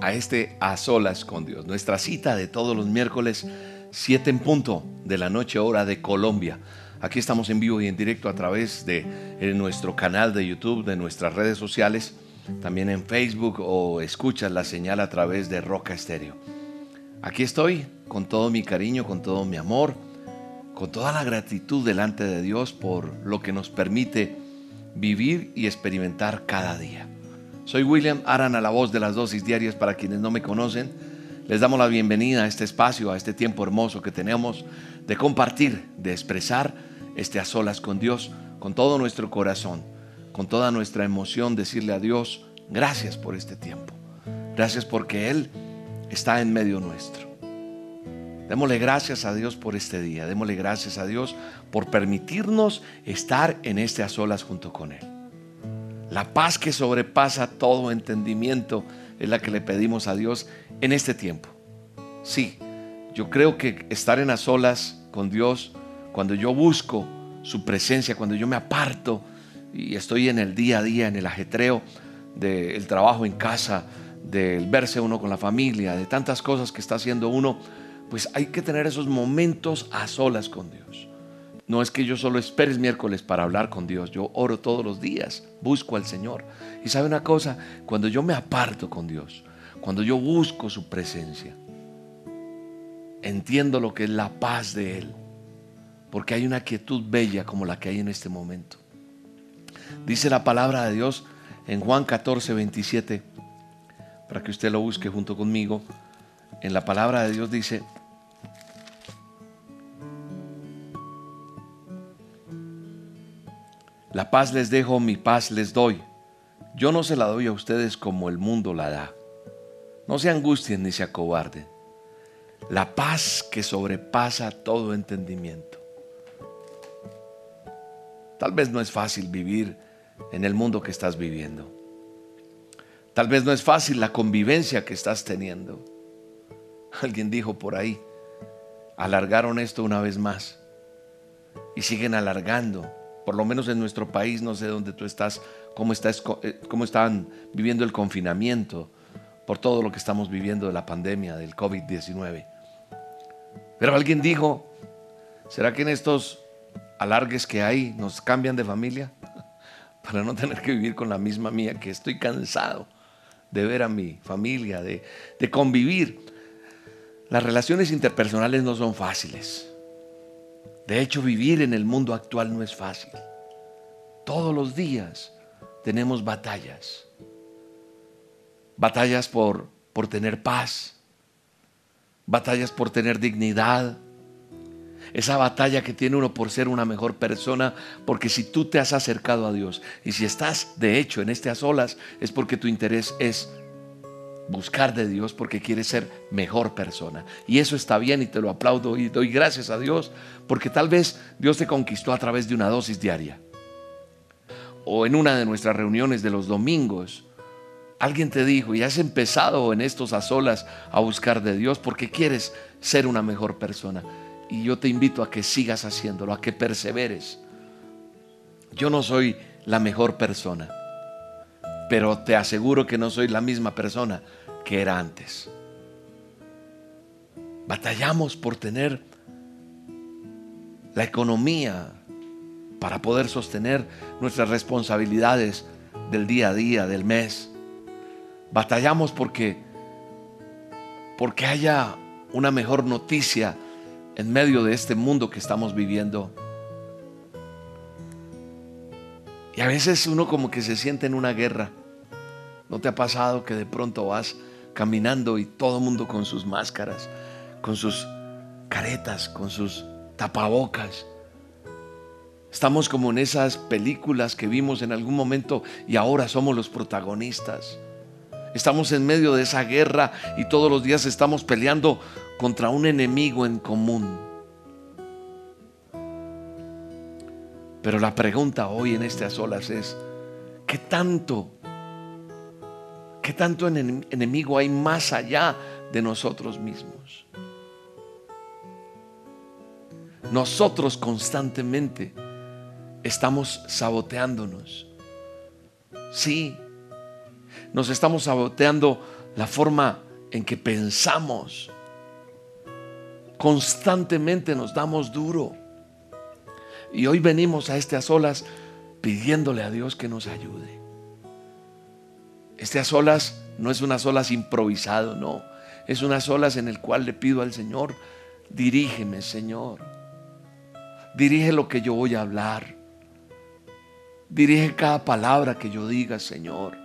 a este A Solas con Dios, nuestra cita de todos los miércoles, 7 en punto de la noche hora de Colombia. Aquí estamos en vivo y en directo a través de nuestro canal de YouTube, de nuestras redes sociales, también en Facebook o escuchas la señal a través de Roca Estéreo. Aquí estoy con todo mi cariño, con todo mi amor, con toda la gratitud delante de Dios por lo que nos permite vivir y experimentar cada día. Soy William Aran a la voz de las dosis diarias para quienes no me conocen. Les damos la bienvenida a este espacio, a este tiempo hermoso que tenemos de compartir, de expresar este a solas con Dios, con todo nuestro corazón, con toda nuestra emoción, decirle a Dios, gracias por este tiempo. Gracias porque Él está en medio nuestro. Démosle gracias a Dios por este día. Démosle gracias a Dios por permitirnos estar en este a solas junto con Él. La paz que sobrepasa todo entendimiento es la que le pedimos a Dios en este tiempo. Sí, yo creo que estar en las solas con Dios, cuando yo busco su presencia, cuando yo me aparto y estoy en el día a día, en el ajetreo del trabajo en casa, del verse uno con la familia, de tantas cosas que está haciendo uno, pues hay que tener esos momentos a solas con Dios. No es que yo solo esperes miércoles para hablar con Dios, yo oro todos los días, busco al Señor. Y sabe una cosa, cuando yo me aparto con Dios, cuando yo busco su presencia, entiendo lo que es la paz de Él, porque hay una quietud bella como la que hay en este momento. Dice la palabra de Dios en Juan 14, 27, para que usted lo busque junto conmigo. En la palabra de Dios dice, La paz les dejo, mi paz les doy. Yo no se la doy a ustedes como el mundo la da. No se angustien ni se acobarden. La paz que sobrepasa todo entendimiento. Tal vez no es fácil vivir en el mundo que estás viviendo. Tal vez no es fácil la convivencia que estás teniendo. Alguien dijo por ahí, alargaron esto una vez más y siguen alargando por lo menos en nuestro país, no sé dónde tú estás, cómo, estás, eh, cómo están viviendo el confinamiento por todo lo que estamos viviendo de la pandemia del COVID-19. Pero alguien dijo, ¿será que en estos alargues que hay nos cambian de familia? Para no tener que vivir con la misma mía, que estoy cansado de ver a mi familia, de, de convivir. Las relaciones interpersonales no son fáciles. De hecho, vivir en el mundo actual no es fácil. Todos los días tenemos batallas. Batallas por, por tener paz. Batallas por tener dignidad. Esa batalla que tiene uno por ser una mejor persona, porque si tú te has acercado a Dios y si estás de hecho en este a solas, es porque tu interés es buscar de Dios porque quieres ser mejor persona. Y eso está bien y te lo aplaudo y doy gracias a Dios porque tal vez Dios te conquistó a través de una dosis diaria. O en una de nuestras reuniones de los domingos, alguien te dijo y has empezado en estos a solas a buscar de Dios porque quieres ser una mejor persona. Y yo te invito a que sigas haciéndolo, a que perseveres. Yo no soy la mejor persona pero te aseguro que no soy la misma persona que era antes. Batallamos por tener la economía para poder sostener nuestras responsabilidades del día a día, del mes. Batallamos porque porque haya una mejor noticia en medio de este mundo que estamos viviendo. Y a veces uno como que se siente en una guerra. ¿No te ha pasado que de pronto vas caminando y todo el mundo con sus máscaras, con sus caretas, con sus tapabocas? Estamos como en esas películas que vimos en algún momento y ahora somos los protagonistas. Estamos en medio de esa guerra y todos los días estamos peleando contra un enemigo en común. Pero la pregunta hoy en a solas es, ¿qué tanto, qué tanto enemigo hay más allá de nosotros mismos? Nosotros constantemente estamos saboteándonos. Sí, nos estamos saboteando la forma en que pensamos. Constantemente nos damos duro. Y hoy venimos a este a solas pidiéndole a Dios que nos ayude. Este a solas no es una solas improvisado, no. Es una solas en el cual le pido al Señor, dirígeme, Señor. Dirige lo que yo voy a hablar. Dirige cada palabra que yo diga, Señor.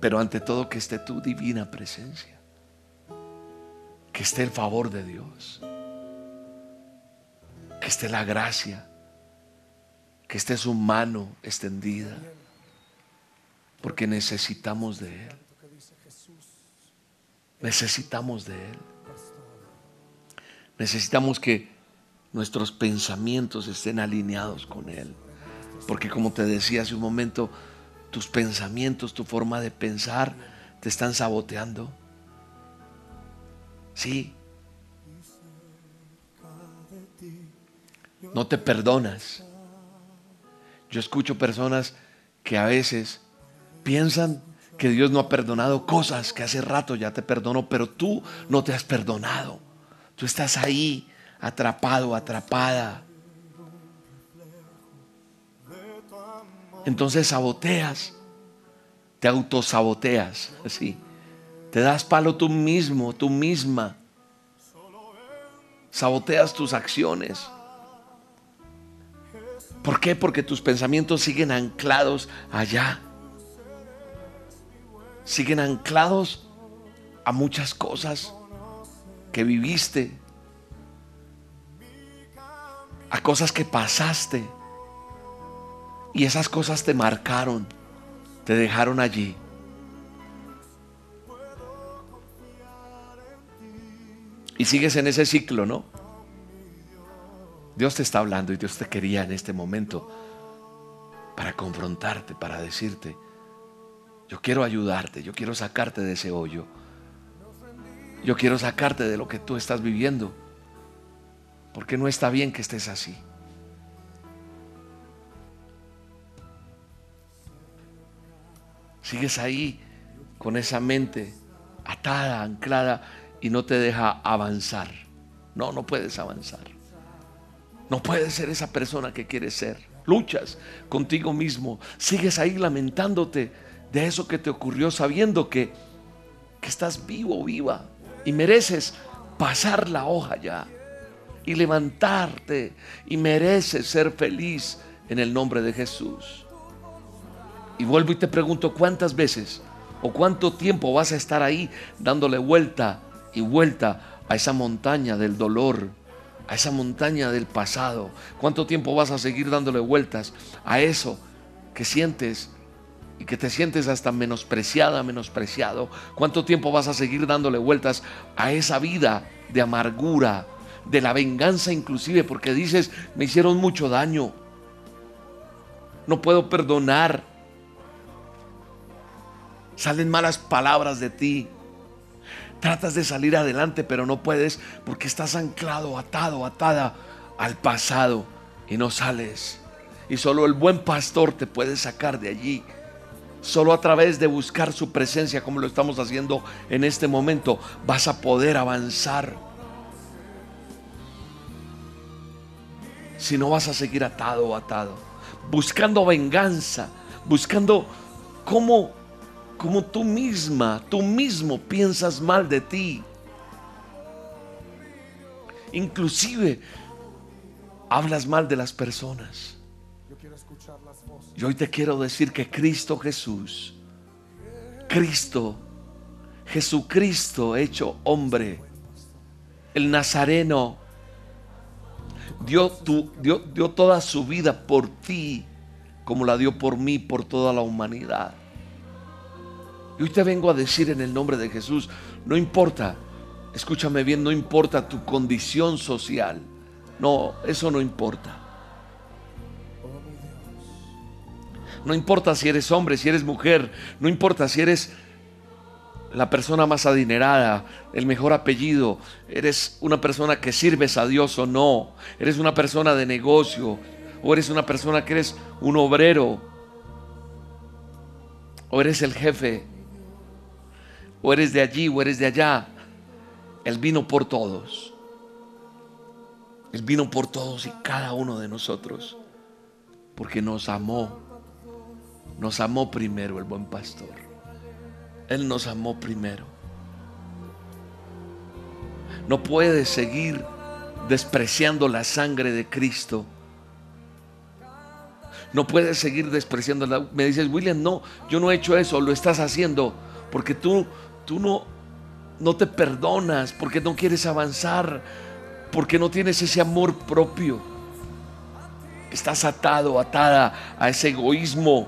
Pero ante todo que esté tu divina presencia. Que esté el favor de Dios. Que esté la gracia. Que esté su mano extendida. Porque necesitamos de Él. Necesitamos de Él. Necesitamos que nuestros pensamientos estén alineados con Él. Porque como te decía hace un momento, tus pensamientos, tu forma de pensar te están saboteando. Sí. No te perdonas. Yo escucho personas que a veces piensan que Dios no ha perdonado cosas que hace rato ya te perdonó, pero tú no te has perdonado. Tú estás ahí atrapado, atrapada. entonces saboteas, te autosaboteas, así. Te das palo tú mismo, tú misma. Saboteas tus acciones. ¿Por qué? Porque tus pensamientos siguen anclados allá. Siguen anclados a muchas cosas que viviste, a cosas que pasaste y esas cosas te marcaron, te dejaron allí. Y sigues en ese ciclo, ¿no? Dios te está hablando y Dios te quería en este momento para confrontarte, para decirte, yo quiero ayudarte, yo quiero sacarte de ese hoyo. Yo quiero sacarte de lo que tú estás viviendo. Porque no está bien que estés así. Sigues ahí con esa mente atada, anclada y no te deja avanzar. No, no puedes avanzar. No puedes ser esa persona que quieres ser. Luchas contigo mismo. Sigues ahí lamentándote de eso que te ocurrió sabiendo que, que estás vivo, viva y mereces pasar la hoja ya y levantarte y mereces ser feliz en el nombre de Jesús. Y vuelvo y te pregunto cuántas veces o cuánto tiempo vas a estar ahí dándole vuelta y vuelta a esa montaña del dolor, a esa montaña del pasado. ¿Cuánto tiempo vas a seguir dándole vueltas a eso que sientes y que te sientes hasta menospreciada, menospreciado? ¿Cuánto tiempo vas a seguir dándole vueltas a esa vida de amargura, de la venganza inclusive, porque dices, me hicieron mucho daño, no puedo perdonar, Salen malas palabras de ti. Tratas de salir adelante, pero no puedes porque estás anclado, atado, atada al pasado y no sales. Y solo el buen pastor te puede sacar de allí. Solo a través de buscar su presencia, como lo estamos haciendo en este momento, vas a poder avanzar. Si no vas a seguir atado o atado, buscando venganza, buscando cómo como tú misma, tú mismo piensas mal de ti. Inclusive hablas mal de las personas. Y hoy te quiero decir que Cristo Jesús, Cristo, Jesucristo hecho hombre, el Nazareno, dio, toda su vida por ti, como la dio por mí, por toda la humanidad. Y hoy te vengo a decir en el nombre de Jesús, no importa, escúchame bien, no importa tu condición social. No, eso no importa. No importa si eres hombre, si eres mujer, no importa si eres la persona más adinerada, el mejor apellido, eres una persona que sirves a Dios o no, eres una persona de negocio, o eres una persona que eres un obrero, o eres el jefe, o eres de allí, o eres de allá. Él vino por todos. Él vino por todos y cada uno de nosotros, porque nos amó. Nos amó primero el buen pastor. Él nos amó primero. No puedes seguir despreciando la sangre de Cristo. No puedes seguir despreciando. Me dices, William, no, yo no he hecho eso, lo estás haciendo porque tú, tú no, no te perdonas, porque no quieres avanzar, porque no tienes ese amor propio. Estás atado, atada a ese egoísmo.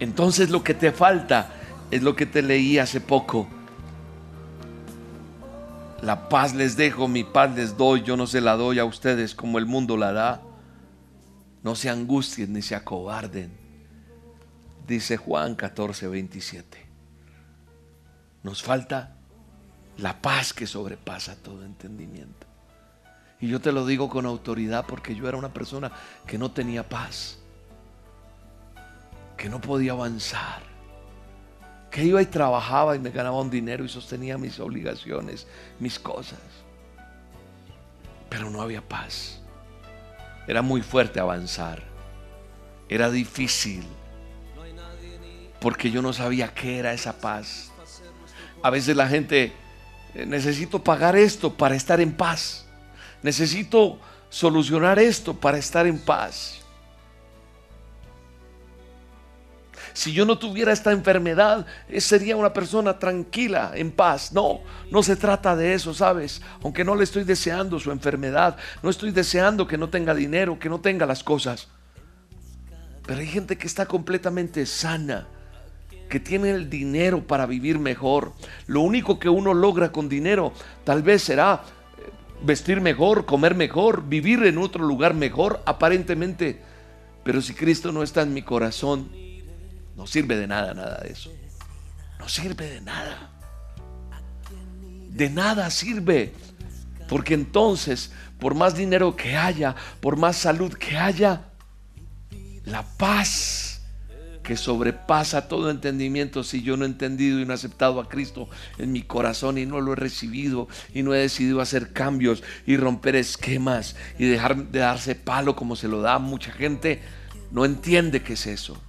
Entonces lo que te falta es lo que te leí hace poco. La paz les dejo, mi paz les doy, yo no se la doy a ustedes como el mundo la da. No se angustien ni se acobarden dice Juan 14, 27. Nos falta la paz que sobrepasa todo entendimiento. Y yo te lo digo con autoridad porque yo era una persona que no tenía paz, que no podía avanzar, que iba y trabajaba y me ganaba un dinero y sostenía mis obligaciones, mis cosas. Pero no había paz. Era muy fuerte avanzar. Era difícil porque yo no sabía qué era esa paz. A veces la gente, eh, necesito pagar esto para estar en paz. Necesito solucionar esto para estar en paz. Si yo no tuviera esta enfermedad, eh, sería una persona tranquila, en paz. No, no se trata de eso, ¿sabes? Aunque no le estoy deseando su enfermedad, no estoy deseando que no tenga dinero, que no tenga las cosas. Pero hay gente que está completamente sana, que tiene el dinero para vivir mejor. Lo único que uno logra con dinero tal vez será eh, vestir mejor, comer mejor, vivir en otro lugar mejor, aparentemente. Pero si Cristo no está en mi corazón, no sirve de nada, nada de eso. No sirve de nada. De nada sirve. Porque entonces, por más dinero que haya, por más salud que haya, la paz que sobrepasa todo entendimiento si yo no he entendido y no he aceptado a Cristo en mi corazón y no lo he recibido y no he decidido hacer cambios y romper esquemas y dejar de darse palo como se lo da mucha gente, no entiende qué es eso.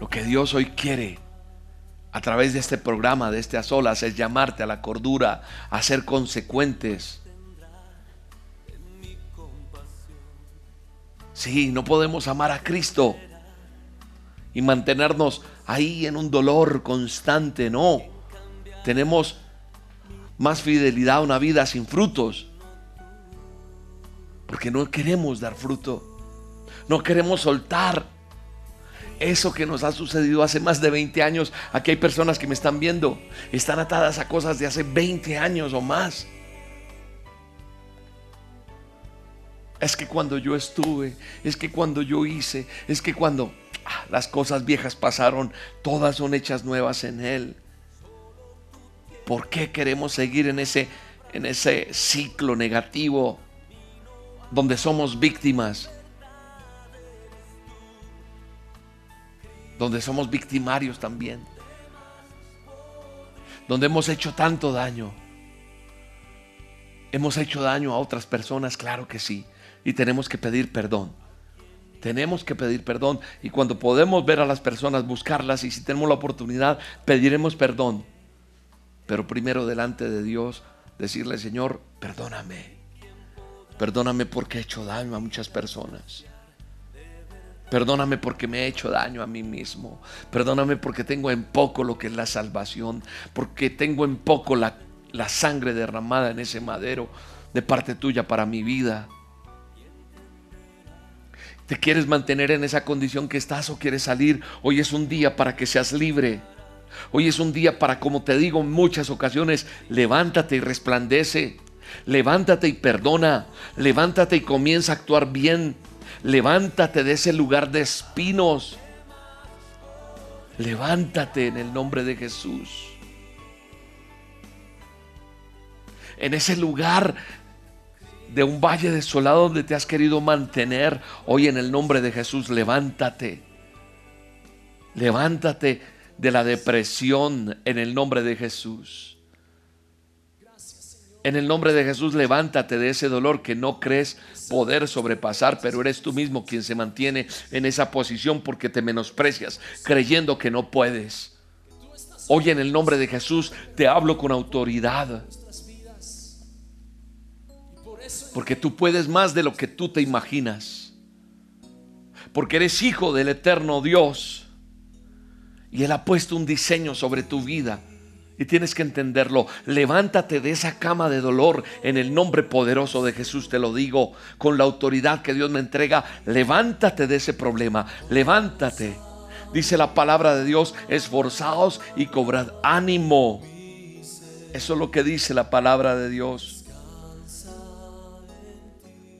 Lo que Dios hoy quiere a través de este programa, de este a solas, es llamarte a la cordura, a ser consecuentes Sí, no podemos amar a Cristo y mantenernos ahí en un dolor constante, no. Tenemos más fidelidad a una vida sin frutos. Porque no queremos dar fruto. No queremos soltar eso que nos ha sucedido hace más de 20 años. Aquí hay personas que me están viendo. Están atadas a cosas de hace 20 años o más. Es que cuando yo estuve, es que cuando yo hice, es que cuando ah, las cosas viejas pasaron, todas son hechas nuevas en Él. ¿Por qué queremos seguir en ese, en ese ciclo negativo donde somos víctimas? Donde somos victimarios también. Donde hemos hecho tanto daño. ¿Hemos hecho daño a otras personas? Claro que sí y tenemos que pedir perdón. Tenemos que pedir perdón y cuando podemos ver a las personas, buscarlas y si tenemos la oportunidad, pediremos perdón. Pero primero delante de Dios, decirle, Señor, perdóname. Perdóname porque he hecho daño a muchas personas. Perdóname porque me he hecho daño a mí mismo. Perdóname porque tengo en poco lo que es la salvación. Porque tengo en poco la, la sangre derramada en ese madero de parte tuya para mi vida. ¿Te quieres mantener en esa condición que estás o quieres salir? Hoy es un día para que seas libre. Hoy es un día para, como te digo en muchas ocasiones, levántate y resplandece. Levántate y perdona. Levántate y comienza a actuar bien. Levántate de ese lugar de espinos. Levántate en el nombre de Jesús. En ese lugar de un valle desolado donde te has querido mantener, hoy en el nombre de Jesús, levántate. Levántate de la depresión en el nombre de Jesús. En el nombre de Jesús, levántate de ese dolor que no crees poder sobrepasar, pero eres tú mismo quien se mantiene en esa posición porque te menosprecias, creyendo que no puedes. Hoy en el nombre de Jesús te hablo con autoridad. Porque tú puedes más de lo que tú te imaginas. Porque eres hijo del eterno Dios. Y Él ha puesto un diseño sobre tu vida. Y tienes que entenderlo. Levántate de esa cama de dolor en el nombre poderoso de Jesús. Te lo digo con la autoridad que Dios me entrega. Levántate de ese problema. Levántate. Dice la palabra de Dios. Esforzaos y cobrad ánimo. Eso es lo que dice la palabra de Dios.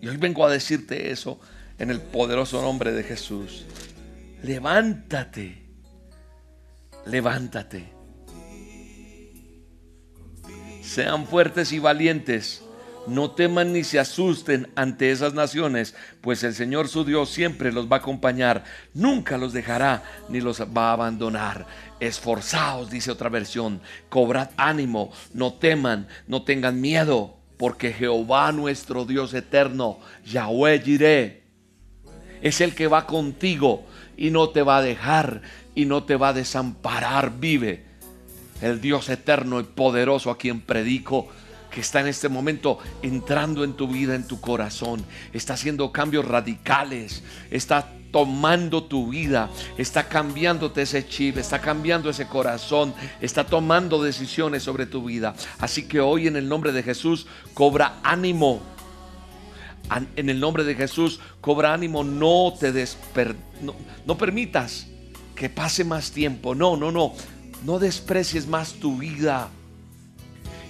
Y hoy vengo a decirte eso en el poderoso nombre de Jesús. Levántate, levántate. Sean fuertes y valientes. No teman ni se asusten ante esas naciones, pues el Señor su Dios siempre los va a acompañar, nunca los dejará ni los va a abandonar. Esforzaos, dice otra versión, cobrad ánimo, no teman, no tengan miedo porque Jehová nuestro Dios eterno, Yahweh Jireh, es el que va contigo y no te va a dejar y no te va a desamparar. Vive el Dios eterno y poderoso a quien predico que está en este momento entrando en tu vida, en tu corazón. Está haciendo cambios radicales. Está tomando tu vida, está cambiándote ese chip, está cambiando ese corazón, está tomando decisiones sobre tu vida. Así que hoy en el nombre de Jesús cobra ánimo. En el nombre de Jesús cobra ánimo, no te desper no, no permitas que pase más tiempo. No, no, no. No desprecies más tu vida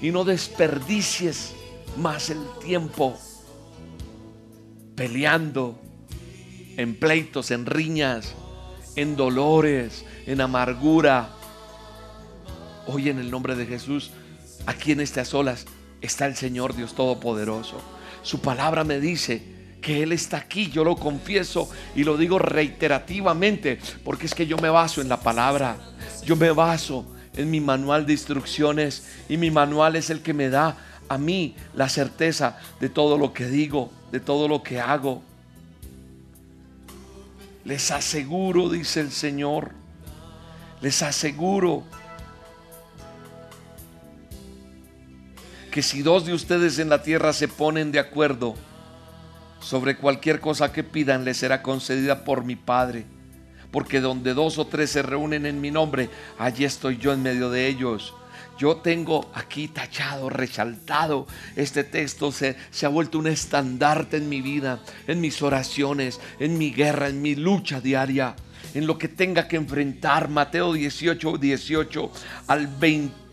y no desperdicies más el tiempo peleando, en pleitos, en riñas, en dolores, en amargura. Hoy en el nombre de Jesús, aquí en estas olas está el Señor Dios Todopoderoso. Su palabra me dice que Él está aquí, yo lo confieso y lo digo reiterativamente, porque es que yo me baso en la palabra, yo me baso en mi manual de instrucciones y mi manual es el que me da a mí la certeza de todo lo que digo, de todo lo que hago. Les aseguro, dice el Señor, les aseguro que si dos de ustedes en la tierra se ponen de acuerdo sobre cualquier cosa que pidan, les será concedida por mi Padre. Porque donde dos o tres se reúnen en mi nombre, allí estoy yo en medio de ellos. Yo tengo aquí tachado, resaltado, este texto se, se, ha vuelto un estandarte en mi vida, en mis oraciones, en mi guerra, en mi lucha diaria, en lo que tenga que enfrentar. Mateo 18, 18 al 20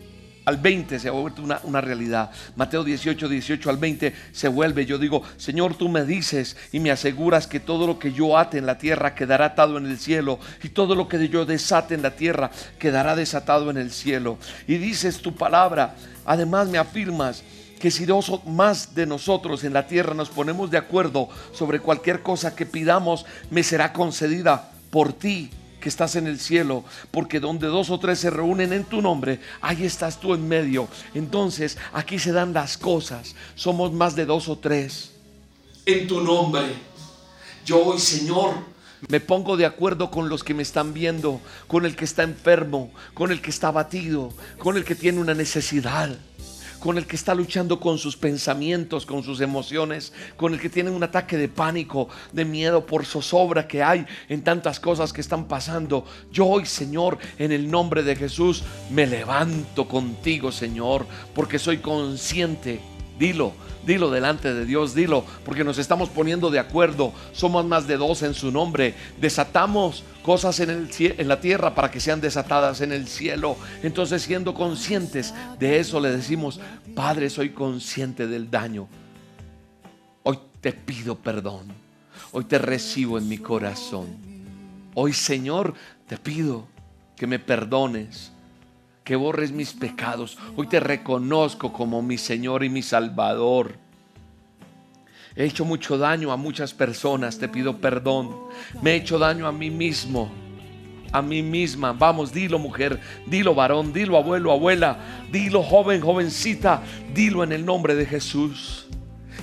al 20 se ha vuelto una, una, realidad. Mateo 18, 18 al 20 se vuelve. Yo digo, Señor, tú me dices y me aseguras que todo lo que yo ate en la tierra quedará atado en el cielo y todo lo que yo desate en la tierra quedará desatado en el cielo. Y dices tu palabra, además me afirmas que si dos más de nosotros en la tierra nos ponemos de acuerdo sobre cualquier cosa que pidamos, me será concedida por ti que estás en el cielo, porque donde dos o tres se reúnen en tu nombre, ahí estás tú en medio. Entonces, aquí se dan las cosas. Somos más de dos o tres. En tu nombre. Yo hoy, Señor, me pongo de acuerdo con los que me están viendo, con el que está enfermo, con el que está abatido, con el que tiene una necesidad con el que está luchando con sus pensamientos, con sus emociones, con el que tiene un ataque de pánico, de miedo por zozobra que hay en tantas cosas que están pasando. Yo hoy, Señor, en el nombre de Jesús, me levanto contigo, Señor, porque soy consciente Dilo, dilo delante de Dios, dilo, porque nos estamos poniendo de acuerdo. Somos más de dos en su nombre. Desatamos cosas en, la tierra para que sean desatadas en el cielo. Entonces, siendo conscientes de eso, le decimos, Padre, soy consciente del daño. Hoy te pido perdón. Hoy te recibo en mi corazón. Hoy, Señor, te pido que me perdones que borres mis pecados. Hoy te reconozco como mi Señor y mi Salvador. He hecho mucho daño a muchas personas, te pido perdón. Me he hecho daño a mí mismo, a mí misma. Vamos, dilo mujer, dilo varón, dilo abuelo, abuela, dilo joven, jovencita, dilo en el nombre de Jesús.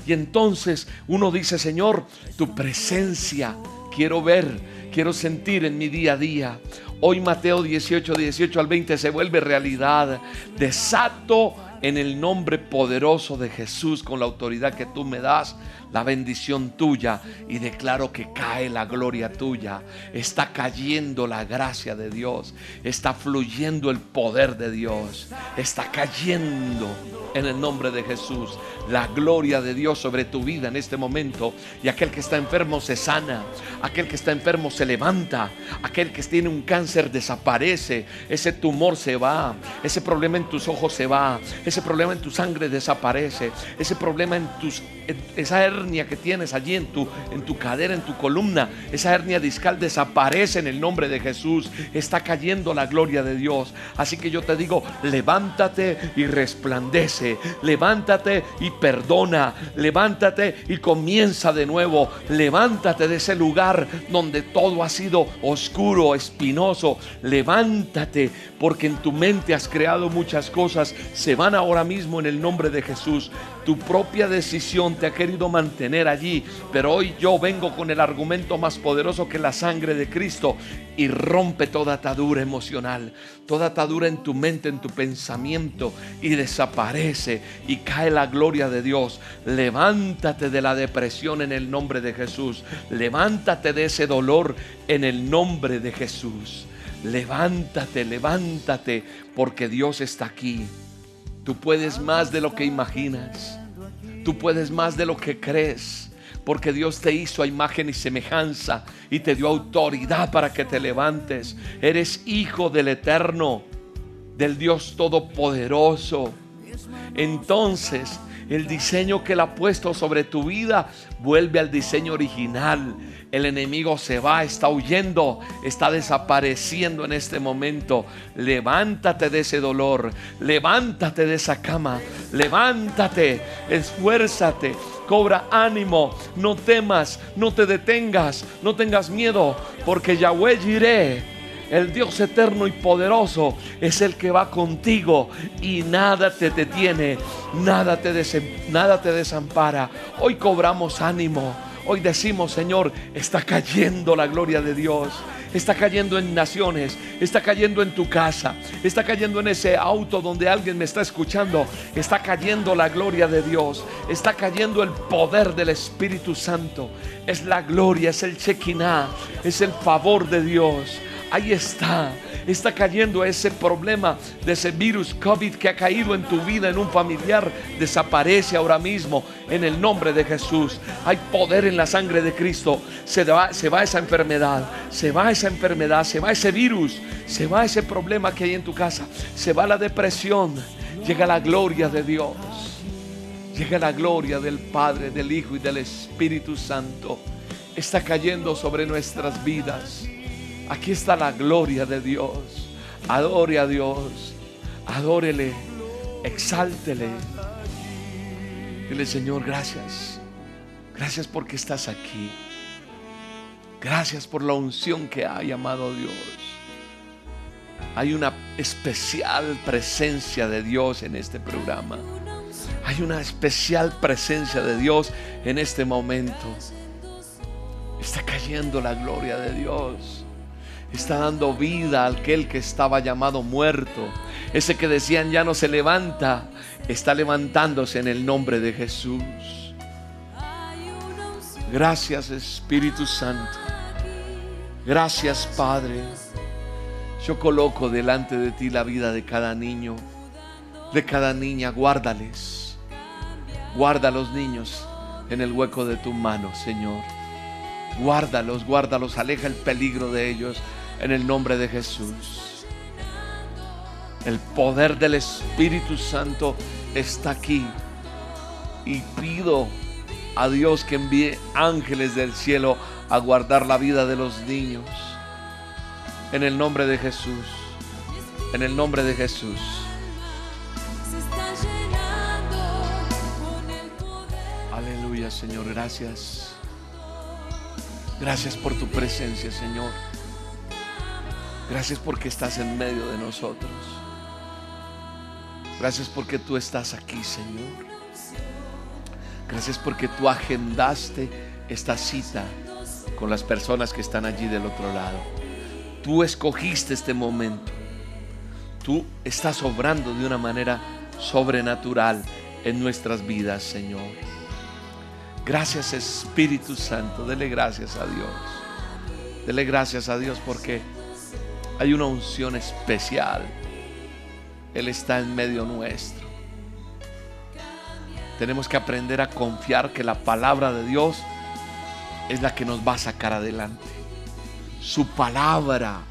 Y entonces uno dice, Señor, tu presencia quiero ver, quiero sentir en mi día a día. Hoy Mateo 18, 18 al 20 se vuelve realidad. Desato en el nombre poderoso de Jesús, con la autoridad que tú me das, la bendición tuya y declaro que cae la gloria tuya. Está cayendo la gracia de Dios. Está fluyendo el poder de Dios. Está cayendo en el nombre de Jesús la gloria de Dios sobre tu vida en este momento. Y aquel que está enfermo se sana. Aquel que está enfermo se levanta. Aquel que tiene un cáncer desaparece. Ese tumor se va. Ese problema en tus ojos se va. Ese problema en tu sangre desaparece. Ese problema en tus... esa que tienes allí en tu, en tu cadera, en tu columna, esa hernia discal desaparece en el nombre de Jesús. Está cayendo la gloria de Dios. Así que yo te digo, levántate y resplandece. Levántate y perdona. Levántate y comienza de nuevo. Levántate de ese lugar donde todo ha sido oscuro, espinoso. Levántate porque en tu mente has creado muchas cosas. Se van ahora mismo en el nombre de Jesús. Tu propia decisión te ha querido mantener allí, pero hoy yo vengo con el argumento más poderoso que la sangre de Cristo y rompe toda atadura emocional, toda atadura en tu mente, en tu pensamiento y desaparece y cae la gloria de Dios. Levántate de la depresión en el nombre de Jesús. Levántate de ese dolor en el nombre de Jesús. Levántate, levántate, porque Dios está aquí. Tú puedes más de lo que imaginas. Tú puedes más de lo que crees. Porque Dios te hizo a imagen y semejanza y te dio autoridad para que te levantes. Eres hijo del eterno, del Dios todopoderoso. Entonces, el diseño que Él ha puesto sobre tu vida vuelve al diseño original. El enemigo se va, está huyendo, está desapareciendo en este momento. Levántate de ese dolor, levántate de esa cama, levántate, esfuérzate, cobra ánimo, no temas, no te detengas, no tengas miedo, porque Yahweh iré el Dios eterno y poderoso es el que va contigo y nada te detiene, nada te, nada te desampara. Hoy cobramos ánimo. Hoy decimos, Señor, está cayendo la gloria de Dios. Está cayendo en naciones, está cayendo en tu casa, está cayendo en ese auto donde alguien me está escuchando. Está cayendo la gloria de Dios, está cayendo el poder del Espíritu Santo. Es la gloria, es el Shekinah, es el favor de Dios ahí está. Está cayendo ese problema de ese virus COVID que ha caído en tu vida, en un familiar. Desaparece ahora mismo en el nombre de Jesús. Hay poder en la sangre de Cristo. Se va, se va esa enfermedad, se va esa enfermedad, se va ese virus, se va ese problema que hay en tu casa, se va la depresión. Llega la gloria de Dios. Llega la gloria del Padre, del Hijo y del Espíritu Santo. Está cayendo sobre nuestras vidas. Aquí está la gloria de Dios. Adore a Dios. Adórele. Exáltele. Dile, Señor, gracias. Gracias porque estás aquí. Gracias por la unción que ha llamado Dios. Hay una especial presencia de Dios en este programa. Hay una especial presencia de Dios en este momento. Está cayendo la gloria de Dios está dando vida a aquel que estaba llamado muerto. Ese que decían ya no se levanta, está levantándose en el nombre de Jesús. Gracias Espíritu Santo. Gracias Padre. Yo coloco delante de ti la vida de cada niño, de cada niña. Guárdales. Guarda a los niños en el hueco de tu mano, Señor. Guárdalos, guárdalos, aleja el peligro de ellos en el nombre de Jesús. El poder del Espíritu Santo está aquí. Y pido a Dios que envíe ángeles del cielo a guardar la vida de los niños. En el nombre de Jesús. En el nombre de Jesús. Aleluya, Señor. Gracias. Gracias por tu presencia, Señor. Gracias porque estás en medio de nosotros. Gracias porque tú estás aquí, Señor. Gracias porque tú agendaste esta cita con las personas que están allí del otro lado. Tú escogiste este momento. Tú estás obrando de una manera sobrenatural en nuestras vidas, Señor. Gracias Espíritu Santo. Dele gracias a Dios. Dele gracias a Dios porque hay una unción especial. Él está en medio nuestro. Tenemos que aprender a confiar que la palabra de Dios es la que nos va a sacar adelante. Su palabra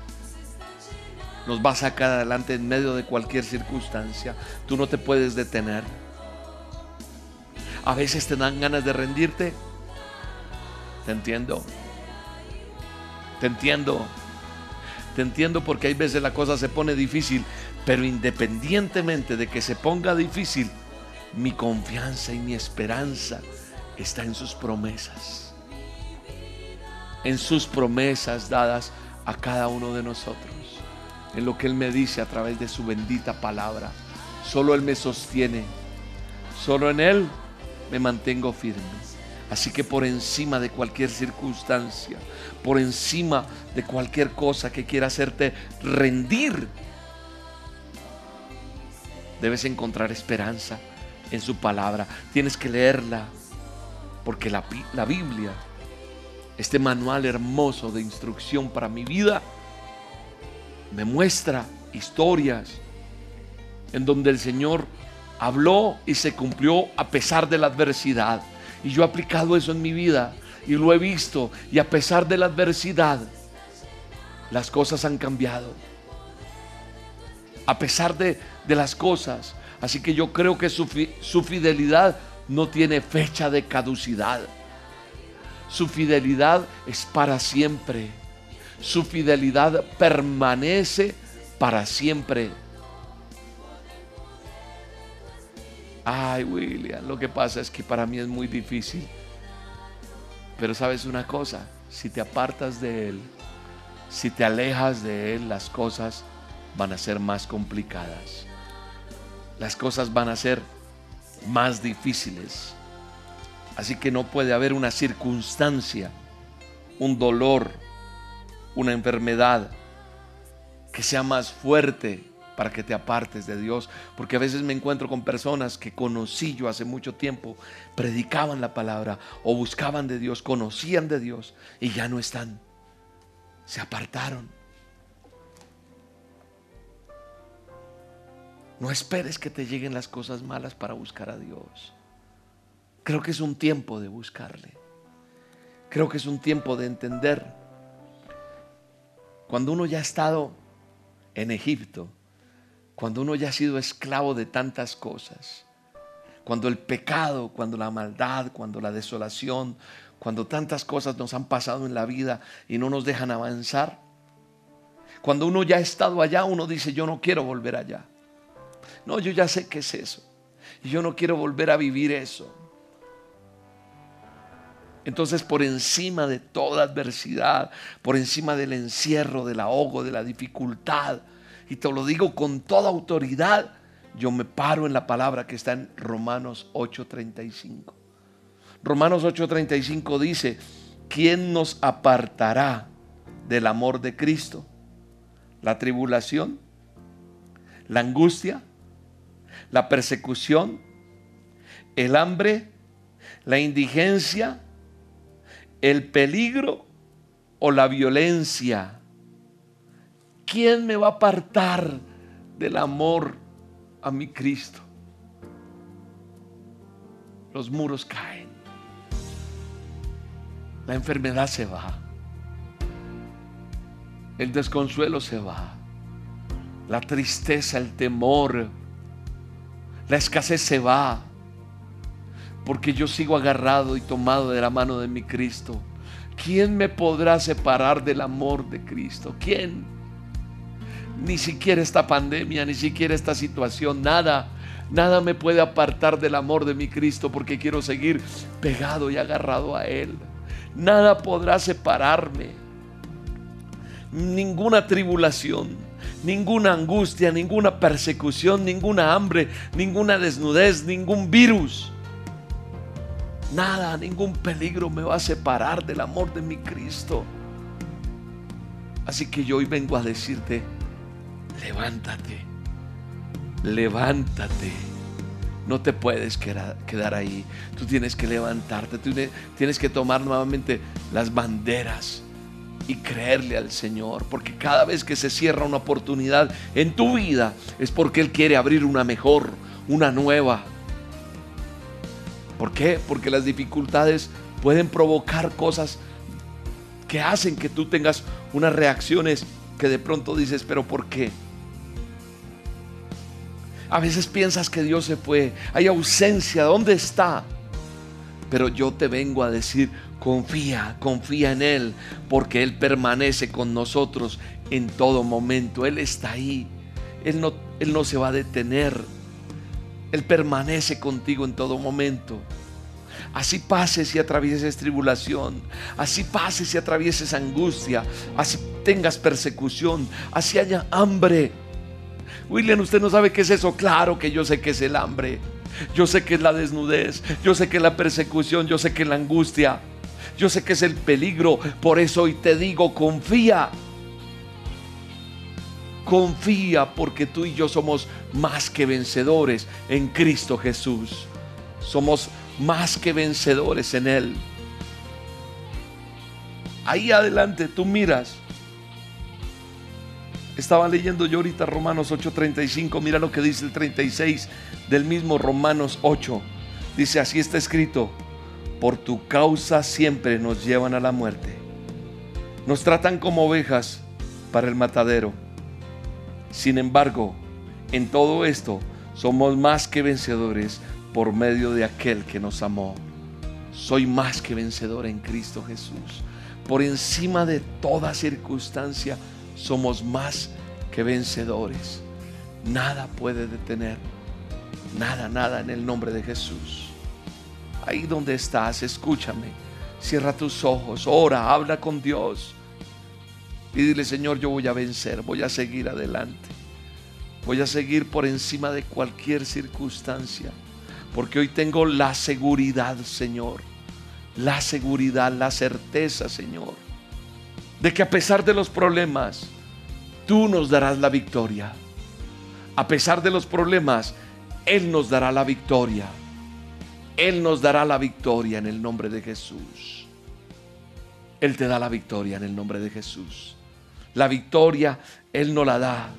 nos va a sacar adelante en medio de cualquier circunstancia. Tú no te puedes detener. A veces te dan ganas de rendirte. Te entiendo. Te entiendo. Te entiendo porque hay veces la cosa se pone difícil. Pero independientemente de que se ponga difícil, mi confianza y mi esperanza está en sus promesas. En sus promesas dadas a cada uno de nosotros. En lo que Él me dice a través de su bendita palabra. Solo Él me sostiene. Solo en Él me mantengo firme. Así que por encima de cualquier circunstancia, por encima de cualquier cosa que quiera hacerte rendir, debes encontrar esperanza en su palabra. Tienes que leerla, porque la, la Biblia, este manual hermoso de instrucción para mi vida, me muestra historias en donde el Señor habló y se cumplió a pesar de la adversidad. Y yo he aplicado eso en mi vida y lo he visto. Y a pesar de la adversidad, las cosas han cambiado. A pesar de, de las cosas. Así que yo creo que su, su fidelidad no tiene fecha de caducidad. Su fidelidad es para siempre. Su fidelidad permanece para siempre. Ay, William, lo que pasa es que para mí es muy difícil. Pero sabes una cosa, si te apartas de Él, si te alejas de Él, las cosas van a ser más complicadas. Las cosas van a ser más difíciles. Así que no puede haber una circunstancia, un dolor, una enfermedad que sea más fuerte para que te apartes de Dios. Porque a veces me encuentro con personas que conocí yo hace mucho tiempo, predicaban la palabra o buscaban de Dios, conocían de Dios y ya no están. Se apartaron. No esperes que te lleguen las cosas malas para buscar a Dios. Creo que es un tiempo de buscarle. Creo que es un tiempo de entender. Cuando uno ya ha estado en Egipto, cuando uno ya ha sido esclavo de tantas cosas, cuando el pecado, cuando la maldad, cuando la desolación, cuando tantas cosas nos han pasado en la vida y no nos dejan avanzar, cuando uno ya ha estado allá, uno dice, yo no quiero volver allá. No, yo ya sé qué es eso. Y yo no quiero volver a vivir eso. Entonces, por encima de toda adversidad, por encima del encierro, del ahogo, de la dificultad, y te lo digo con toda autoridad, yo me paro en la palabra que está en Romanos 8:35. Romanos 8:35 dice, ¿quién nos apartará del amor de Cristo? ¿La tribulación? ¿La angustia? ¿La persecución? ¿El hambre? ¿La indigencia? ¿El peligro o la violencia? ¿Quién me va a apartar del amor a mi Cristo? los muros caen. La enfermedad se va. El desconsuelo se va. La tristeza, el temor, la escasez se va. Porque yo sigo agarrado y tomado de la mano de mi Cristo. ¿Quién me podrá separar del amor de Cristo? ¿Quién? Ni siquiera esta pandemia, ni siquiera esta situación, nada Nada me puede apartar del amor de mi Cristo porque quiero seguir pegado y agarrado a Él. Nada podrá separarme. Ninguna tribulación, ninguna angustia, ninguna persecución, ninguna hambre, ninguna desnudez, ningún virus. Nada, ningún peligro me va a separar del amor de mi Cristo. Así que yo hoy vengo a decirte, levántate levántate. No te puedes quedar ahí. Tú tienes que levantarte. Tienes que tomar nuevamente las banderas y creerle al Señor. Porque cada vez que se cierra una oportunidad en tu vida es porque Él quiere abrir una mejor, una nueva. ¿Por qué? Porque las dificultades pueden provocar cosas que hacen que tú tengas unas reacciones que de pronto dices, pero ¿por qué? A veces piensas que Dios se fue, hay ausencia, ¿dónde está? Pero yo te vengo a decir, confía, confía en Él, porque Él permanece con nosotros en todo momento. Él está ahí, Él no, Él no se va a detener, Él permanece contigo en todo momento. Así pases y atravieses tribulación, así pases y atravieses angustia, así tengas persecución, así haya hambre William, usted no sabe qué es eso. Claro que yo sé que es el hambre. Yo sé que es la desnudez. Yo sé que es la persecución. Yo sé que es la angustia. Yo sé que es el peligro. Por eso hoy te digo, confía. Confía porque tú y yo somos más que vencedores en Cristo Jesús. Somos más que vencedores en Él. Ahí adelante tú miras estaba leyendo yo ahorita Romanos 8:35, mira lo que dice el 36 del mismo Romanos 8. Dice, así está escrito, por tu causa siempre nos llevan a la muerte. Nos tratan como ovejas para el matadero. Sin embargo, en todo esto somos más que vencedores por medio de aquel que nos amó. Soy más que vencedor en Cristo Jesús. Por encima de toda circunstancia, somos más que vencedores. Nada puede detener. Nada, nada en el nombre de Jesús. Ahí donde estás, escúchame. Cierra tus ojos, ora, habla con Dios. Y dile, Señor, yo voy a vencer, voy a seguir adelante. Voy a seguir por encima de cualquier circunstancia. Porque hoy tengo la seguridad, Señor. La seguridad, la certeza, Señor de que a pesar de los problemas, tú nos darás la victoria. A pesar de los problemas, Él nos dará la victoria. Él nos dará la victoria en el nombre de Jesús. Él te da la victoria en el nombre de Jesús. La victoria Él no la da.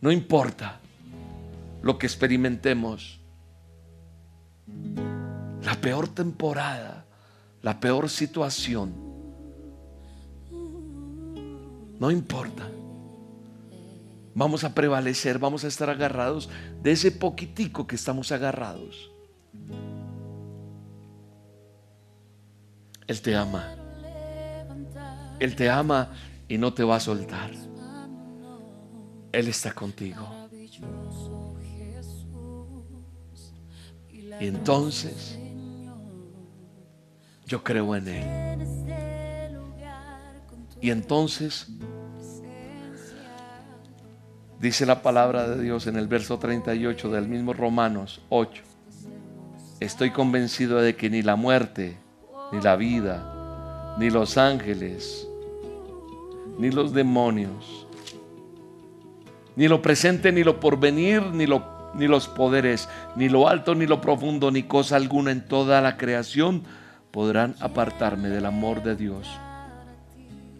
No importa lo que experimentemos. La peor temporada, la peor situación no importa. Vamos a prevalecer, vamos a estar agarrados de ese poquitico que estamos agarrados. Él te ama. Él te ama y no te va a soltar. Él está contigo. Y entonces yo creo en Él. Y entonces Dice la palabra de Dios en el verso 38 del mismo Romanos 8. Estoy convencido de que ni la muerte, ni la vida, ni los ángeles, ni los demonios, ni lo presente, ni lo porvenir, ni, lo, ni los poderes, ni lo alto, ni lo profundo, ni cosa alguna en toda la creación podrán apartarme del amor de Dios.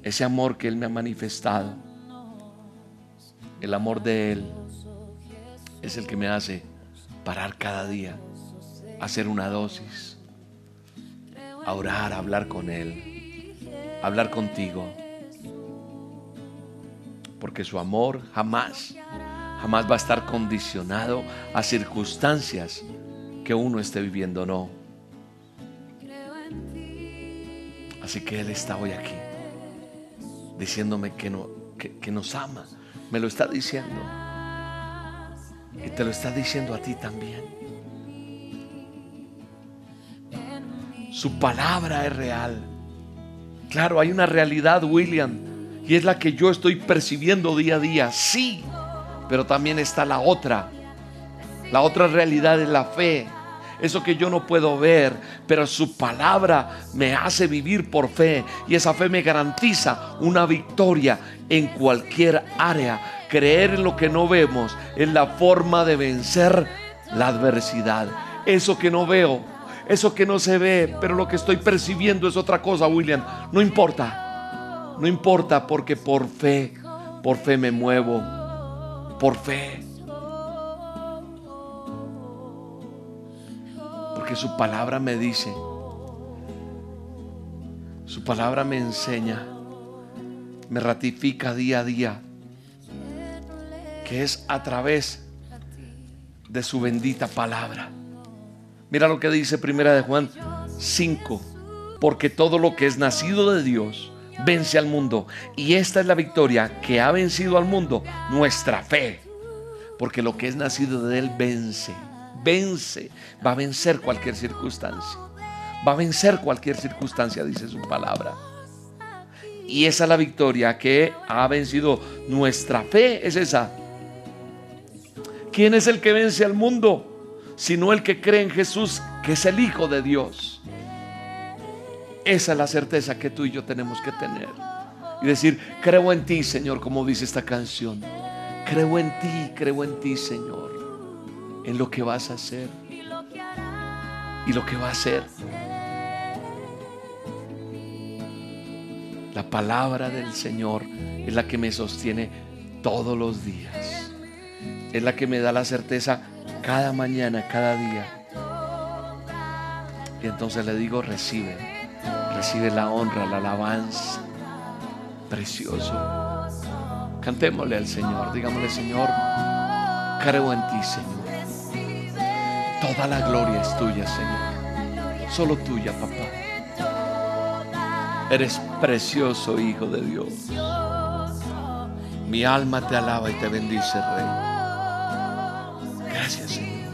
Ese amor que Él me ha manifestado el amor de Él es el que me hace parar cada día hacer una dosis, orar, hablar con Él, hablar contigo. Porque su amor jamás, jamás va a estar condicionado a circunstancias que uno esté viviendo, no. Así que Él está hoy aquí, diciéndome que, no, que, nos ama. Me lo está diciendo. Y te lo está diciendo a ti también. Su palabra es real. Claro, hay una realidad, William, y es la que yo estoy percibiendo día a día, sí, pero también está la otra. La otra realidad es la fe eso que yo no puedo ver, pero su palabra me hace vivir por fe y esa fe me garantiza una victoria en cualquier área. Creer en lo que no vemos es la forma de vencer la adversidad. Eso que no veo, eso que no se ve, pero lo que estoy percibiendo es otra cosa, William. No importa, no importa porque por fe, por fe me muevo, por fe. Su palabra me dice, su palabra me enseña, me ratifica día a día, que es a través de su bendita palabra. Mira lo que dice Primera de Juan 5, porque todo lo que es nacido de Dios vence al mundo. Y esta es la victoria que ha vencido al mundo, nuestra fe. Porque lo que es nacido de Él vence vence, va a vencer cualquier circunstancia. Va a vencer cualquier circunstancia, dice su palabra. Y esa es la victoria que ha vencido nuestra fe, es esa. ¿Quién es el que vence al mundo? Sino el que cree en Jesús, que es el Hijo de Dios. Esa es la certeza que tú y yo tenemos que tener. Y decir, creo en ti, Señor, como dice esta canción. Creo en ti, creo en ti, Señor en lo que vas a hacer y lo que va a hacer. La palabra del Señor es la que me sostiene todos los días. Es la que me da la certeza cada mañana, cada día. Y entonces le digo, recibe, recibe la honra, la alabanza. Precioso. Cantémosle al Señor, digámosle, Señor, creo en ti, Señor. Toda la gloria es tuya, Señor. Solo tuya, papá. Eres precioso, Hijo de Dios. Mi alma te alaba y te bendice, Rey. Gracias, Señor.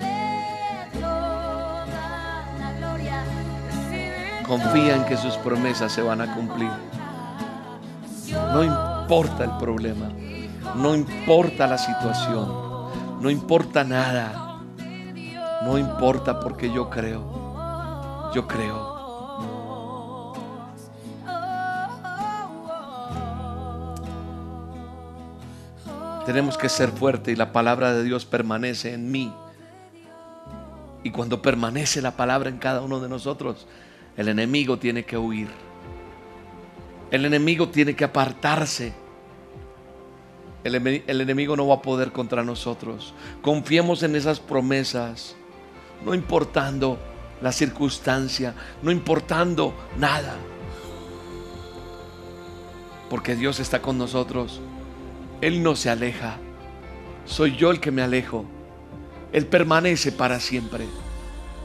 Confía en que sus promesas se van a cumplir. No importa el problema. No importa la situación. No importa nada. No importa porque yo creo. Yo creo. Tenemos que ser fuertes y la palabra de Dios permanece en mí. Y cuando permanece la palabra en cada uno de nosotros, el enemigo tiene que huir. El enemigo tiene que apartarse. El, el, enemigo no va a poder contra nosotros. Confiemos en esas promesas no importando la circunstancia, no importando nada. Porque Dios está con nosotros. Él no se aleja. Soy yo el que me alejo. Él permanece para siempre.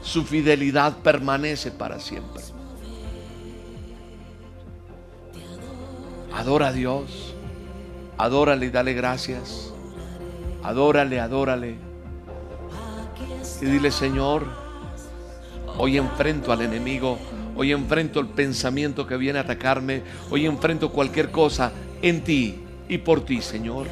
Su fidelidad permanece para siempre. Adora a Dios. Adórale y dale gracias. Adórale, adórale y dile, Señor, hoy enfrento al enemigo, hoy enfrento el pensamiento que viene a atacarme, hoy enfrento cualquier cosa en ti y por ti, Señor.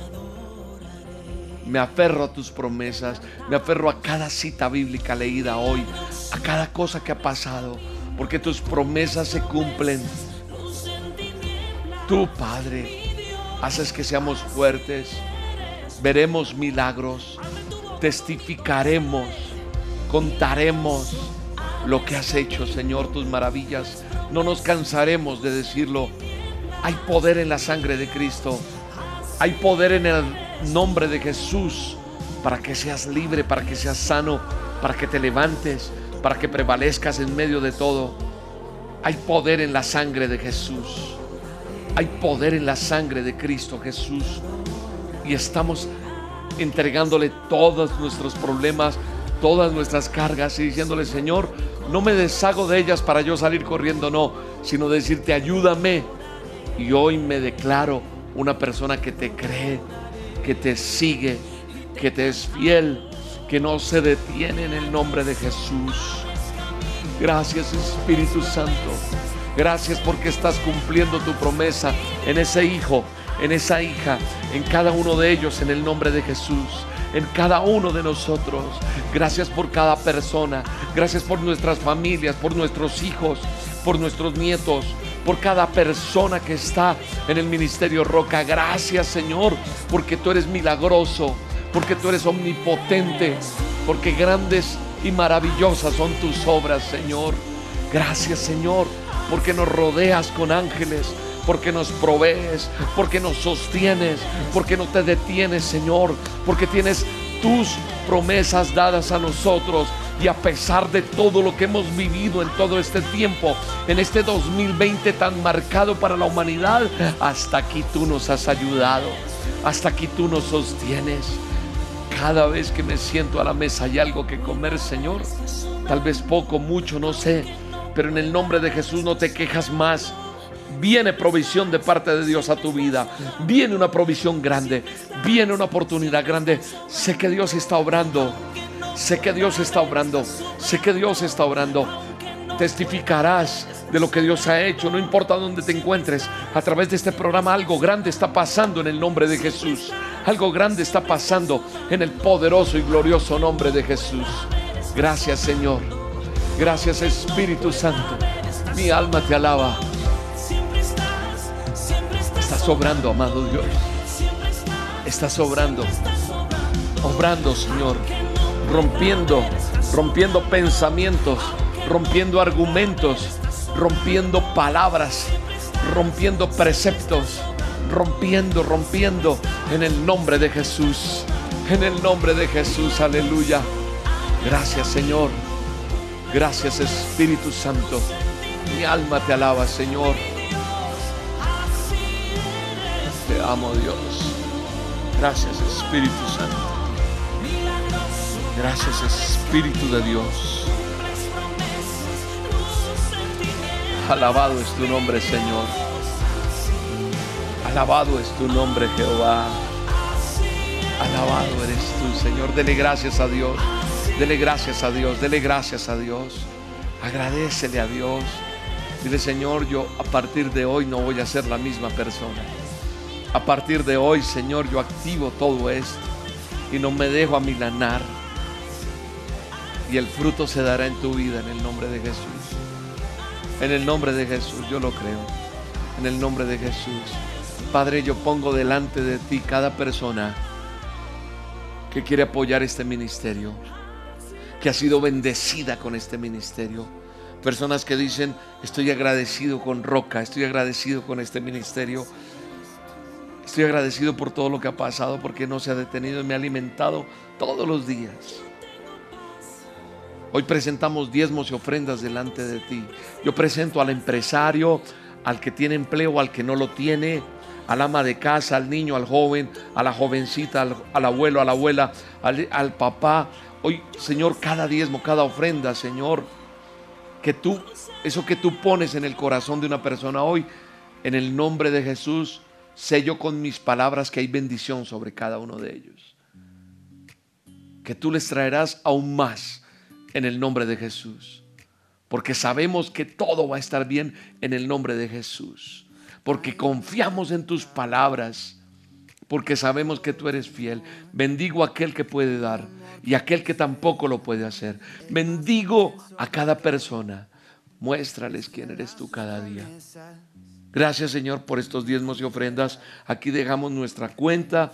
Me aferro a tus promesas, me aferro a cada cita bíblica leída hoy, a cada cosa que ha pasado, porque tus promesas se cumplen. Tú, Padre, haces que seamos fuertes, veremos milagros, testificaremos contaremos lo que has hecho, Señor, tus maravillas. No nos cansaremos de decirlo. Hay poder en la sangre de Cristo. Hay poder en el nombre de Jesús para que seas libre, para que seas sano, para que te levantes. para que prevalezcas en medio de todo. Hay poder en la sangre de Jesús. Hay poder en la sangre de Cristo Jesús. Y estamos entregándole todos nuestros problemas, todas nuestras cargas y diciéndole, Señor, no me deshago de ellas para yo salir corriendo, no, sino decirte, ayúdame. Y hoy me declaro una persona que te cree, que te sigue, que te es fiel, que no se detiene en el nombre de Jesús. Gracias Espíritu Santo. Gracias porque estás cumpliendo tu promesa en ese hijo, en esa hija, en cada uno de ellos, en el nombre de Jesús, en cada uno de nosotros. Gracias por cada persona. Gracias por nuestras familias, por nuestros hijos, por nuestros nietos, por cada persona que está en el ministerio Roca. Gracias Señor, porque tú eres milagroso, porque tú eres omnipotente, porque grandes y maravillosas son tus obras, Señor. Gracias Señor, porque nos rodeas con ángeles, porque nos provees, porque nos sostienes, porque no te detienes, Señor, porque tienes tus promesas dadas a nosotros. Y a pesar de todo lo que hemos vivido en todo este tiempo, en este 2020 tan marcado para la humanidad, hasta aquí tú nos has ayudado, hasta aquí tú nos sostienes. Cada vez que me siento a la mesa hay algo que comer, Señor. Tal vez poco, mucho, no sé. Pero en el nombre de Jesús no te quejas más. Viene provisión de parte de Dios a tu vida. Viene una provisión grande. Viene una oportunidad grande. Sé que Dios está obrando. Sé que Dios está obrando. Sé que Dios está obrando. Testificarás de lo que Dios ha hecho. No importa dónde te encuentres. A través de este programa algo grande está pasando en el nombre de Jesús. Algo grande está pasando en el poderoso y glorioso nombre de Jesús. Gracias Señor. Gracias Espíritu Santo. Mi alma te alaba. Sobrando, amado Dios. Está sobrando. Obrando, Señor. Rompiendo, rompiendo pensamientos, rompiendo argumentos, rompiendo palabras, rompiendo preceptos, rompiendo, rompiendo en el nombre de Jesús. En el nombre de Jesús, aleluya. Gracias, Señor. Gracias Espíritu Santo. Mi alma te alaba, Señor. Amo, Dios. Gracias Espíritu Santo. Gracias Espíritu de Dios. Alabado es tu nombre, Señor. Alabado es tu nombre, Jehová. Alabado eres tú, Señor. Dele gracias a Dios. Dele gracias a Dios. Dele gracias a Dios. Agradecele a Dios. Dile, Señor, yo a partir de hoy no voy a ser la misma persona. A partir de hoy, Señor, yo activo todo esto y no me dejo amilanar. Y el fruto se dará en tu vida en el nombre de Jesús. En el nombre de Jesús, yo lo creo. En el nombre de Jesús. Padre, yo pongo delante de ti cada persona que quiere apoyar este ministerio, que ha sido bendecida con este ministerio. Personas que dicen, estoy agradecido con Roca, estoy agradecido con este ministerio. Estoy agradecido por todo lo que ha pasado, porque no se ha detenido y me ha alimentado todos los días. Hoy presentamos diezmos y ofrendas delante de ti. Yo presento al empresario, al que tiene empleo, al que no lo tiene, al ama de casa, al niño, al joven, a la jovencita, al, abuelo, a la abuela, al, al papá. Hoy, Señor, cada diezmo, cada ofrenda, Señor, que tú, eso que tú pones en el corazón de una persona hoy, en el nombre de Jesús, sello con mis palabras que hay bendición sobre cada uno de ellos. Que tú les traerás aún más en el nombre de Jesús. Porque sabemos que todo va a estar bien en el nombre de Jesús. Porque confiamos en tus palabras. Porque sabemos que tú eres fiel. Bendigo a aquel que puede dar y aquel que tampoco lo puede hacer. Bendigo a cada persona. Muéstrales quién eres tú cada día. Gracias Señor por estos diezmos y ofrendas. Aquí dejamos nuestra cuenta,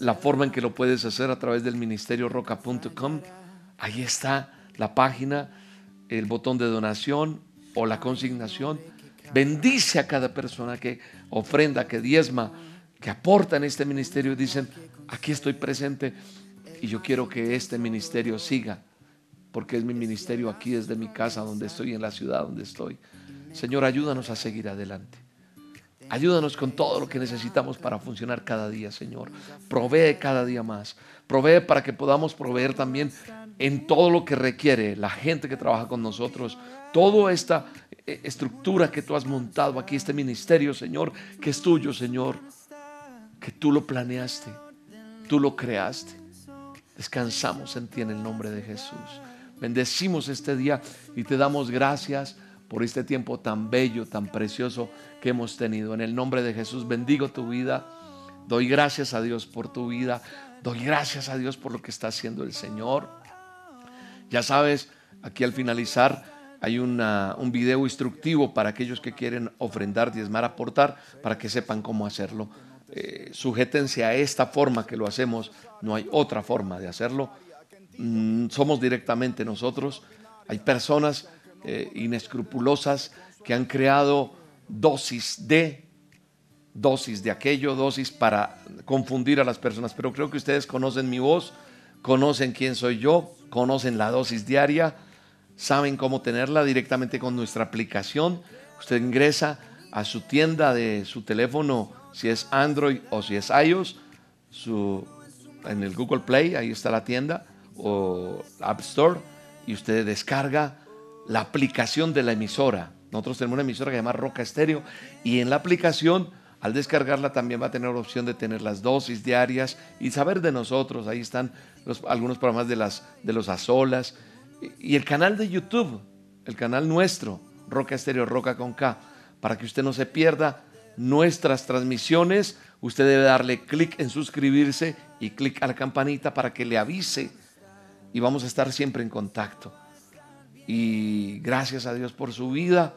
la forma en que lo puedes hacer a través del ministerio roca.com. Ahí está la página, el botón de donación o la consignación. Bendice a cada persona que ofrenda, que diezma, que aporta en este ministerio. Dicen, aquí estoy presente y yo quiero que este ministerio siga porque es mi ministerio aquí desde mi casa donde estoy, en la ciudad donde estoy. Señor, ayúdanos a seguir adelante. Ayúdanos con todo lo que necesitamos para funcionar cada día, Señor. Provee cada día más. Provee para que podamos proveer también en todo lo que requiere la gente que trabaja con nosotros. Toda esta eh, estructura que tú has montado aquí, este ministerio, Señor, que es tuyo, Señor. Que tú lo planeaste, tú lo creaste. Descansamos en ti en el nombre de Jesús. Bendecimos este día y te damos gracias por este tiempo tan bello, tan precioso que hemos tenido. En el nombre de Jesús bendigo tu vida. Doy gracias a Dios por tu vida. Doy gracias a Dios por lo que está haciendo el Señor. Ya sabes, aquí al finalizar hay un video instructivo para aquellos que quieren ofrendar, diezmar, aportar, para que sepan cómo hacerlo. Eh, sujétense a esta forma que lo hacemos. No hay otra forma de hacerlo. Mm, somos directamente nosotros. Hay personas eh, inescrupulosas que han creado dosis de, dosis de aquello, dosis para confundir a las personas. Pero creo que ustedes conocen mi voz, conocen quién soy yo, conocen la dosis diaria, saben cómo tenerla directamente con nuestra aplicación. Usted ingresa a su tienda de su teléfono, si es Android o si es iOS, en el Google Play, ahí está la tienda, o App Store, y usted descarga la aplicación de la emisora. Nosotros tenemos una emisora que se llama Roca Estéreo y en la aplicación, al descargarla, también va a tener la opción de tener las dosis diarias y saber de nosotros. Ahí están los, algunos programas de, las, de los Azolas y, y el canal de YouTube, el canal nuestro, Roca Estéreo, Roca con K, para que usted no se pierda nuestras transmisiones. Usted debe darle clic en suscribirse y clic a la campanita para que le avise y vamos a estar siempre en contacto y gracias a Dios por su vida.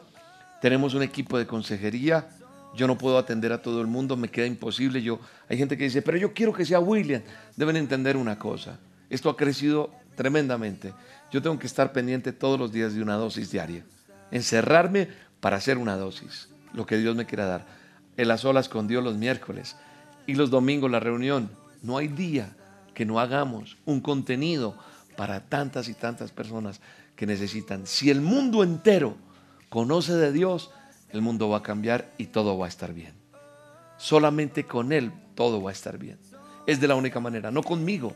Tenemos un equipo de consejería. Yo no puedo atender a todo el mundo, me queda imposible. Yo, hay gente que dice, pero yo quiero que sea William. Deben entender una cosa. Esto ha crecido tremendamente. Yo tengo que estar pendiente todos los días de una dosis diaria. Encerrarme para hacer una dosis, lo que Dios me quiera dar. En las olas con Dios los miércoles y los domingos la reunión. No hay día que no hagamos un contenido para tantas y tantas personas necesitan. Si el mundo entero conoce de Dios, el mundo va a cambiar y todo va a estar bien. Solamente con Él todo va a estar bien. Es de la única manera, no conmigo,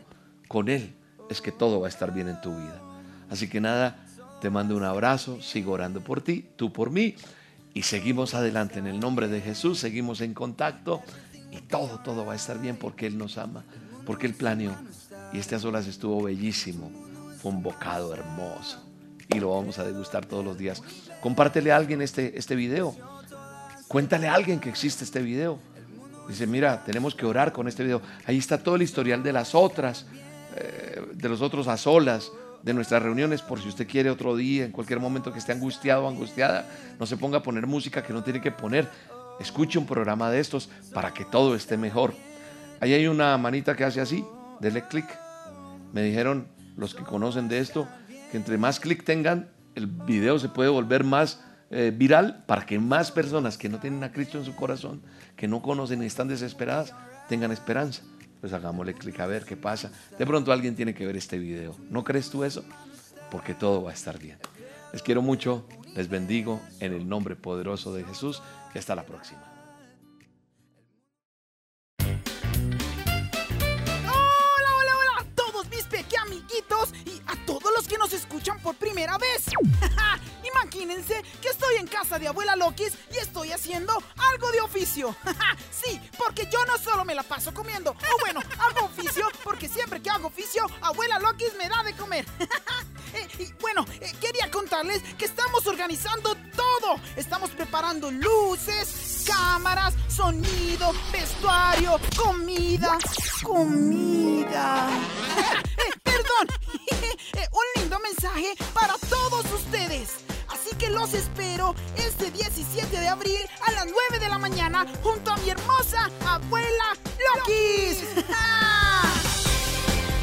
con Él es que todo va a estar bien en tu vida. Así que nada, te mando un abrazo, sigo orando por ti, tú por mí y seguimos adelante en el nombre de Jesús, seguimos en contacto y todo, todo va a estar bien porque Él nos ama, porque Él planeó. Y este a estuvo bellísimo, fue un bocado hermoso y lo vamos a degustar todos los días. Compártele a alguien este, este video. Cuéntale a alguien que existe este video. Dice, mira, tenemos que orar con este video. Ahí está todo el historial de las otras, eh, de los otros a solas, de nuestras reuniones, por si usted quiere otro día, en cualquier momento que esté angustiado o angustiada, no se ponga a poner música que no tiene que poner. Escuche un programa de estos para que todo esté mejor. Ahí hay una manita que hace así, dele clic. Me dijeron los que conocen de esto, entre más clic tengan, el video se puede volver más eh, viral para que más personas que no tienen a Cristo en su corazón, que no conocen y están desesperadas, tengan esperanza. Pues hagámosle clic a ver qué pasa. De pronto alguien tiene que ver este video. ¿No crees tú eso? Porque todo va a estar bien. Les quiero mucho, les bendigo en el nombre poderoso de Jesús y hasta la próxima. Primera vez. Imagínense que estoy en casa de abuela Lokis y estoy haciendo algo de oficio. sí, porque yo no solo me la paso comiendo. O bueno, hago oficio porque siempre que hago oficio, abuela Lokis me da de comer. Eh, y bueno, eh, quería contarles que estamos organizando todo. Estamos preparando luces, cámaras, sonido, vestuario, comida. Comida. Eh, perdón. Un lindo mensaje para todos ustedes. Así que los espero este 17 de abril a las 9 de la mañana junto a mi hermosa abuela Lokis.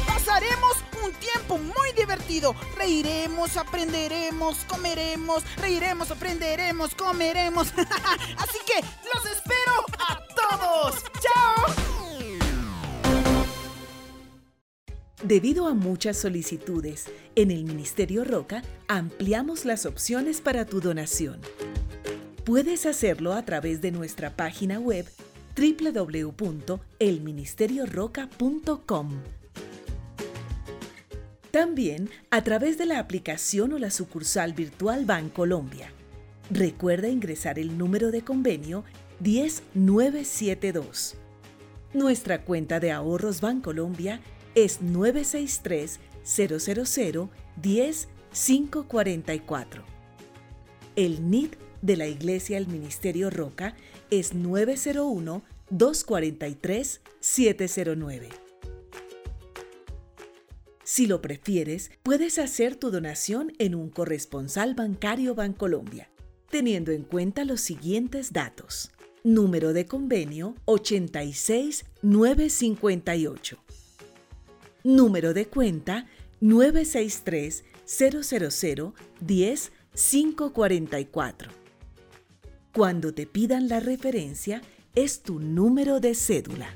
Pasaremos un tiempo muy divertido. Reiremos, aprenderemos, comeremos, reiremos, aprenderemos, comeremos. Así que los espero a todos. ¡Chao! Debido a muchas solicitudes, en el Ministerio Roca ampliamos las opciones para tu donación. Puedes hacerlo a través de nuestra página web www.elministerioroca.com. También a través de la aplicación o la sucursal virtual Bancolombia. Recuerda ingresar el número de convenio 10972. Nuestra cuenta de ahorros Bancolombia es 963 000 10 544. El NID de la Iglesia del Ministerio Roca es 901 243 709. Si lo prefieres, puedes hacer tu donación en un corresponsal bancario Bancolombia, teniendo en cuenta los siguientes datos. Número de convenio 86958. Número de cuenta 963 000 10 544. Cuando te pidan la referencia, es tu número de cédula.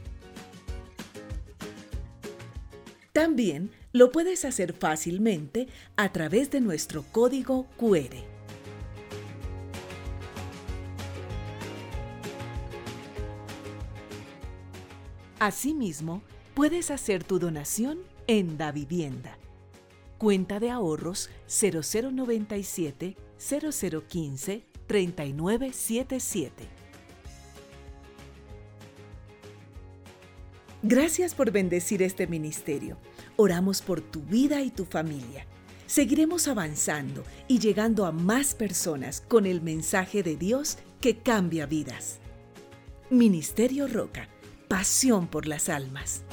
También lo puedes hacer fácilmente a través de nuestro código QR. Asimismo, puedes hacer tu donación en Da Vivienda. Cuenta de ahorros 0097 0015 3977. Gracias por bendecir este ministerio. Oramos por tu vida y tu familia. Seguiremos avanzando y llegando a más personas con el mensaje de Dios que cambia vidas. Ministerio Roca, pasión por las almas.